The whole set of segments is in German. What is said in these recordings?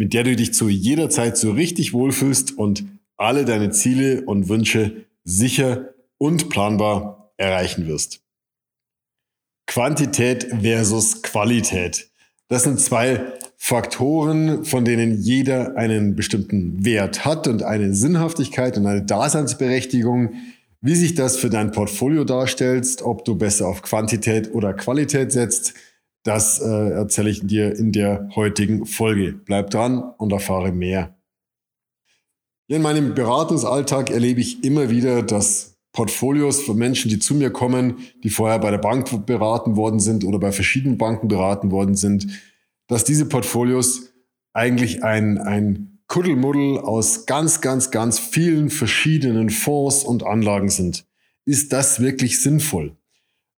mit der du dich zu jeder Zeit so richtig wohlfühlst und alle deine Ziele und Wünsche sicher und planbar erreichen wirst. Quantität versus Qualität. Das sind zwei Faktoren, von denen jeder einen bestimmten Wert hat und eine Sinnhaftigkeit und eine Daseinsberechtigung. Wie sich das für dein Portfolio darstellst, ob du besser auf Quantität oder Qualität setzt, das äh, erzähle ich dir in der heutigen Folge. Bleib dran und erfahre mehr. In meinem Beratungsalltag erlebe ich immer wieder, dass Portfolios von Menschen, die zu mir kommen, die vorher bei der Bank beraten worden sind oder bei verschiedenen Banken beraten worden sind, dass diese Portfolios eigentlich ein, ein Kuddelmuddel aus ganz, ganz, ganz vielen verschiedenen Fonds und Anlagen sind. Ist das wirklich sinnvoll?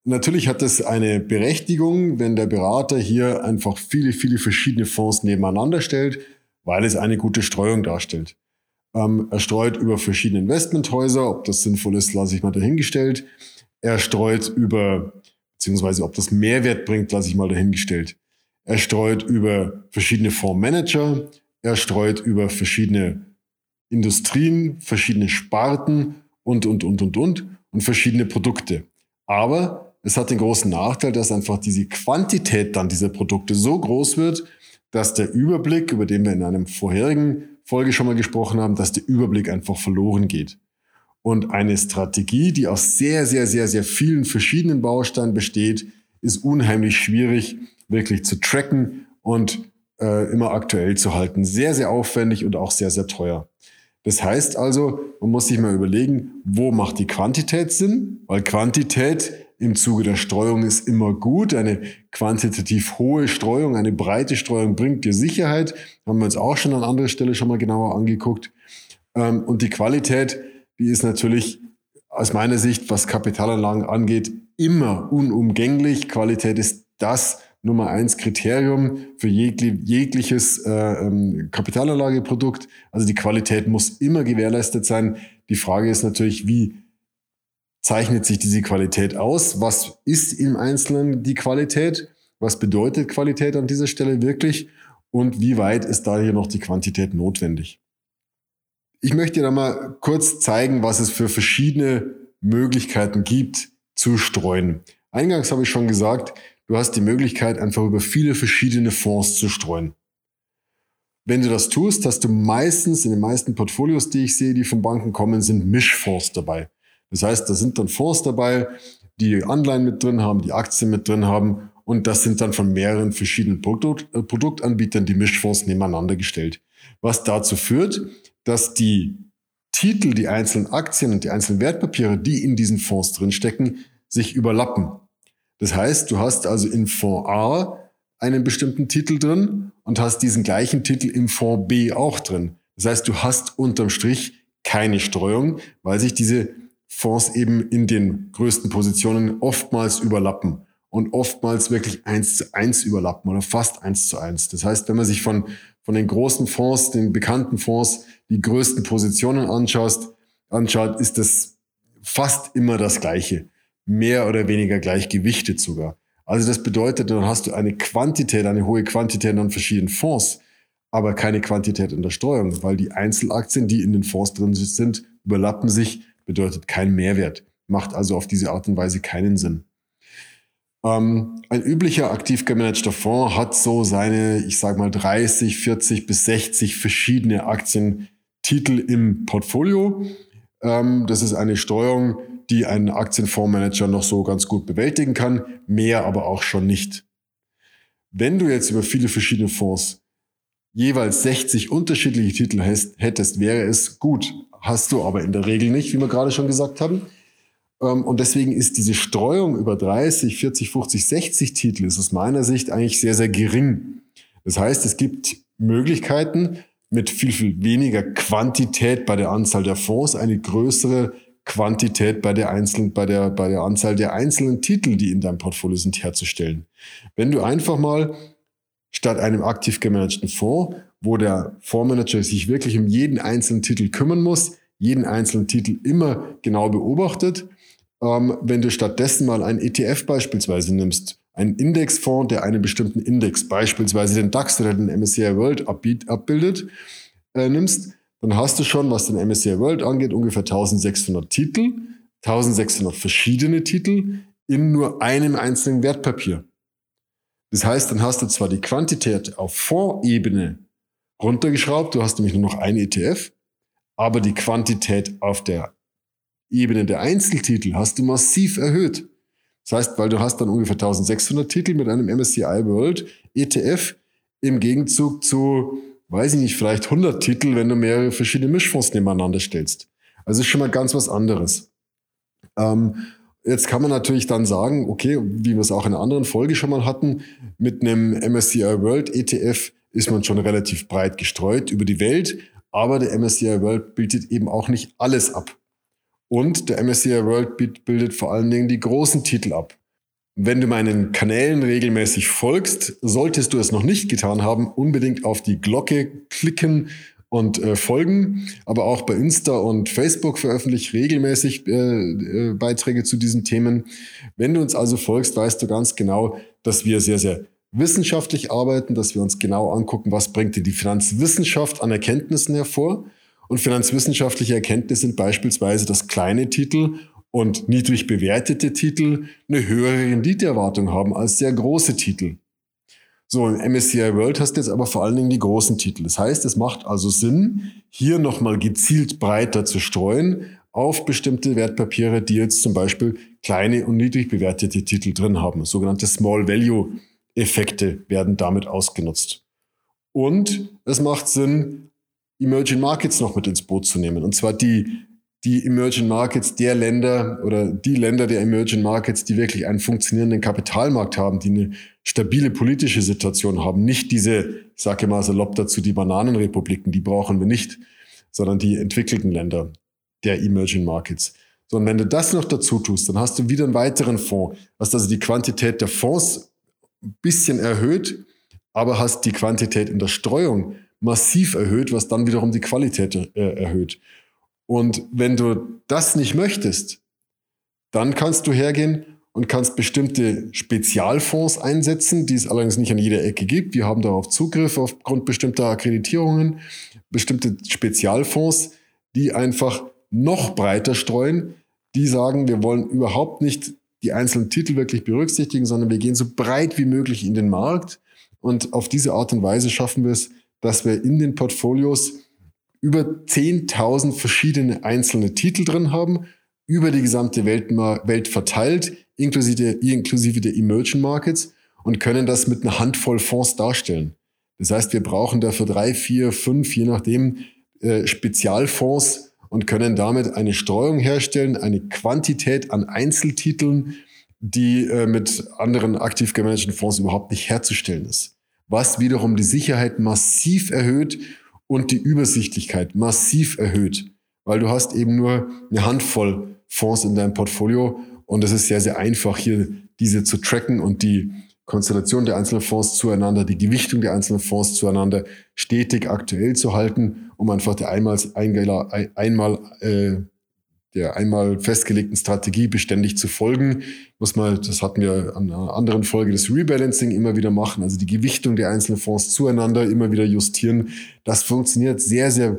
Natürlich hat es eine Berechtigung, wenn der Berater hier einfach viele, viele verschiedene Fonds nebeneinander stellt, weil es eine gute Streuung darstellt. Ähm, er streut über verschiedene Investmenthäuser, ob das sinnvoll ist, lasse ich mal dahingestellt. Er streut über, beziehungsweise ob das Mehrwert bringt, lasse ich mal dahingestellt. Er streut über verschiedene Fondsmanager, er streut über verschiedene Industrien, verschiedene Sparten und, und, und, und, und und verschiedene Produkte. Aber es hat den großen Nachteil, dass einfach diese Quantität dann dieser Produkte so groß wird, dass der Überblick, über den wir in einem vorherigen Folge schon mal gesprochen haben, dass der Überblick einfach verloren geht. Und eine Strategie, die aus sehr, sehr, sehr, sehr vielen verschiedenen Bausteinen besteht, ist unheimlich schwierig wirklich zu tracken und äh, immer aktuell zu halten. Sehr, sehr aufwendig und auch sehr, sehr teuer. Das heißt also, man muss sich mal überlegen, wo macht die Quantität Sinn? Weil Quantität im Zuge der Streuung ist immer gut. Eine quantitativ hohe Streuung, eine breite Streuung bringt dir Sicherheit. Haben wir uns auch schon an anderer Stelle schon mal genauer angeguckt. Ähm, und die Qualität, die ist natürlich aus meiner Sicht, was Kapitalanlagen angeht, immer unumgänglich. Qualität ist das Nummer eins Kriterium für jegliches äh, ähm, Kapitalanlageprodukt. Also die Qualität muss immer gewährleistet sein. Die Frage ist natürlich, wie zeichnet sich diese Qualität aus? Was ist im Einzelnen die Qualität? Was bedeutet Qualität an dieser Stelle wirklich? Und wie weit ist da hier noch die Quantität notwendig? Ich möchte dir da mal kurz zeigen, was es für verschiedene Möglichkeiten gibt zu streuen. Eingangs habe ich schon gesagt, du hast die Möglichkeit, einfach über viele verschiedene Fonds zu streuen. Wenn du das tust, hast du meistens in den meisten Portfolios, die ich sehe, die von Banken kommen, sind Mischfonds dabei. Das heißt, da sind dann Fonds dabei, die Anleihen mit drin haben, die Aktien mit drin haben und das sind dann von mehreren verschiedenen Produkt, äh, Produktanbietern die Mischfonds nebeneinander gestellt. Was dazu führt, dass die Titel, die einzelnen Aktien und die einzelnen Wertpapiere, die in diesen Fonds drinstecken, sich überlappen. Das heißt, du hast also in Fonds A einen bestimmten Titel drin und hast diesen gleichen Titel im Fonds B auch drin. Das heißt, du hast unterm Strich keine Streuung, weil sich diese Fonds eben in den größten Positionen oftmals überlappen und oftmals wirklich eins zu eins überlappen oder fast eins zu eins. Das heißt, wenn man sich von, von den großen Fonds, den bekannten Fonds, die größten Positionen anschaust, anschaut, ist das fast immer das Gleiche. Mehr oder weniger gleichgewichtet sogar. Also das bedeutet, dann hast du eine Quantität, eine hohe Quantität an verschiedenen Fonds, aber keine Quantität in der Streuung, weil die Einzelaktien, die in den Fonds drin sind, überlappen sich bedeutet kein Mehrwert, macht also auf diese Art und Weise keinen Sinn. Ähm, ein üblicher aktiv gemanagter Fonds hat so seine, ich sage mal 30, 40 bis 60 verschiedene Aktientitel im Portfolio. Ähm, das ist eine Steuerung, die ein Aktienfondsmanager noch so ganz gut bewältigen kann, mehr aber auch schon nicht. Wenn du jetzt über viele verschiedene Fonds jeweils 60 unterschiedliche Titel hättest, wäre es gut. Hast du aber in der Regel nicht, wie wir gerade schon gesagt haben. Ähm, und deswegen ist diese Streuung über 30, 40, 50, 60 Titel ist aus meiner Sicht eigentlich sehr, sehr gering. Das heißt, es gibt Möglichkeiten, mit viel, viel weniger Quantität bei der Anzahl der Fonds eine größere Quantität bei der einzelnen, bei der, bei der Anzahl der einzelnen Titel, die in deinem Portfolio sind, herzustellen. Wenn du einfach mal statt einem aktiv gemanagten Fonds, wo der Fondsmanager sich wirklich um jeden einzelnen Titel kümmern muss, jeden einzelnen Titel immer genau beobachtet, ähm, wenn du stattdessen mal einen ETF beispielsweise nimmst, einen Indexfonds, der einen bestimmten Index, beispielsweise den DAX oder den MSCI World abbildet, äh, nimmst, dann hast du schon, was den MSCI World angeht, ungefähr 1600 Titel, 1600 verschiedene Titel in nur einem einzelnen Wertpapier. Das heißt, dann hast du zwar die Quantität auf Fondsebene runtergeschraubt, du hast nämlich nur noch ein ETF, aber die Quantität auf der Ebene der Einzeltitel hast du massiv erhöht. Das heißt, weil du hast dann ungefähr 1600 Titel mit einem MSCI World ETF im Gegenzug zu weiß ich nicht, vielleicht 100 Titel, wenn du mehrere verschiedene Mischfonds nebeneinander stellst. Also ist schon mal ganz was anderes. Ähm, jetzt kann man natürlich dann sagen, okay, wie wir es auch in einer anderen Folge schon mal hatten, mit einem MSCI World ETF ist man schon relativ breit gestreut über die Welt, aber der MSCI World bildet eben auch nicht alles ab. Und der MSCI World bildet vor allen Dingen die großen Titel ab. Wenn du meinen Kanälen regelmäßig folgst, solltest du es noch nicht getan haben, unbedingt auf die Glocke klicken und äh, folgen. Aber auch bei Insta und Facebook veröffentliche ich regelmäßig äh, äh, Beiträge zu diesen Themen. Wenn du uns also folgst, weißt du ganz genau, dass wir sehr, sehr wissenschaftlich arbeiten, dass wir uns genau angucken, was bringt dir die Finanzwissenschaft an Erkenntnissen hervor. Und finanzwissenschaftliche Erkenntnisse sind beispielsweise, dass kleine Titel und niedrig bewertete Titel eine höhere Renditeerwartung haben als sehr große Titel. So, im MSCI World hast du jetzt aber vor allen Dingen die großen Titel. Das heißt, es macht also Sinn, hier nochmal gezielt breiter zu streuen auf bestimmte Wertpapiere, die jetzt zum Beispiel kleine und niedrig bewertete Titel drin haben. Sogenannte Small Value Effekte werden damit ausgenutzt. Und es macht Sinn, Emerging Markets noch mit ins Boot zu nehmen. Und zwar die die Emerging Markets der Länder oder die Länder der Emerging Markets, die wirklich einen funktionierenden Kapitalmarkt haben, die eine stabile politische Situation haben. Nicht diese, ich sage mal salopp dazu, die Bananenrepubliken, die brauchen wir nicht, sondern die entwickelten Länder der Emerging Markets. So, und wenn du das noch dazu tust, dann hast du wieder einen weiteren Fonds, hast also die Quantität der Fonds ein bisschen erhöht, aber hast die Quantität in der Streuung massiv erhöht, was dann wiederum die Qualität äh, erhöht. Und wenn du das nicht möchtest, dann kannst du hergehen und kannst bestimmte Spezialfonds einsetzen, die es allerdings nicht an jeder Ecke gibt. Wir haben darauf Zugriff aufgrund bestimmter Akkreditierungen, bestimmte Spezialfonds, die einfach noch breiter streuen, die sagen, wir wollen überhaupt nicht die einzelnen Titel wirklich berücksichtigen, sondern wir gehen so breit wie möglich in den Markt. Und auf diese Art und Weise schaffen wir es, dass wir in den Portfolios über 10.000 verschiedene einzelne Titel drin haben, über die gesamte Welt, Welt verteilt, inklusive, inklusive der Emerging Markets und können das mit einer Handvoll Fonds darstellen. Das heißt, wir brauchen dafür drei, vier, fünf, je nachdem, äh, Spezialfonds und können damit eine Streuung herstellen, eine Quantität an Einzeltiteln, die äh, mit anderen aktiv gemanagten Fonds überhaupt nicht herzustellen ist. Was wiederum die Sicherheit massiv erhöht und die Übersichtlichkeit massiv erhöht, weil du hast eben nur eine Handvoll Fonds in deinem Portfolio und es ist sehr, sehr einfach, hier diese zu tracken und die Konstellation der einzelnen Fonds zueinander, die Gewichtung der einzelnen Fonds zueinander stetig aktuell zu halten, um einfach der einmal, einmal äh, der einmal festgelegten Strategie beständig zu folgen. Muss man, das hatten wir an einer anderen Folge, das Rebalancing immer wieder machen, also die Gewichtung der einzelnen Fonds zueinander immer wieder justieren. Das funktioniert sehr, sehr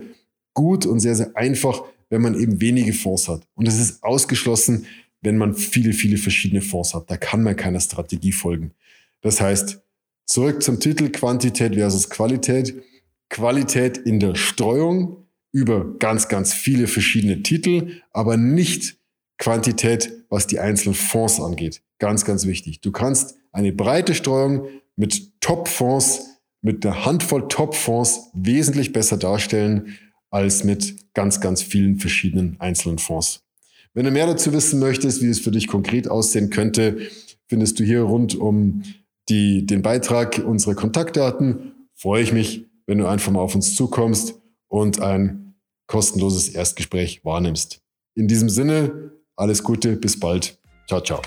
gut und sehr, sehr einfach, wenn man eben wenige Fonds hat. Und es ist ausgeschlossen, wenn man viele, viele verschiedene Fonds hat. Da kann man keiner Strategie folgen. Das heißt, zurück zum Titel Quantität versus Qualität. Qualität in der Streuung, über ganz, ganz viele verschiedene Titel, aber nicht Quantität, was die einzelnen Fonds angeht. Ganz, ganz wichtig. Du kannst eine breite Streuung mit Top-Fonds, mit einer Handvoll Top-Fonds wesentlich besser darstellen als mit ganz, ganz vielen verschiedenen einzelnen Fonds. Wenn du mehr dazu wissen möchtest, wie es für dich konkret aussehen könnte, findest du hier rund um die, den Beitrag unsere Kontaktdaten. Freue ich mich, wenn du einfach mal auf uns zukommst und ein kostenloses Erstgespräch wahrnimmst. In diesem Sinne, alles Gute, bis bald. Ciao, ciao.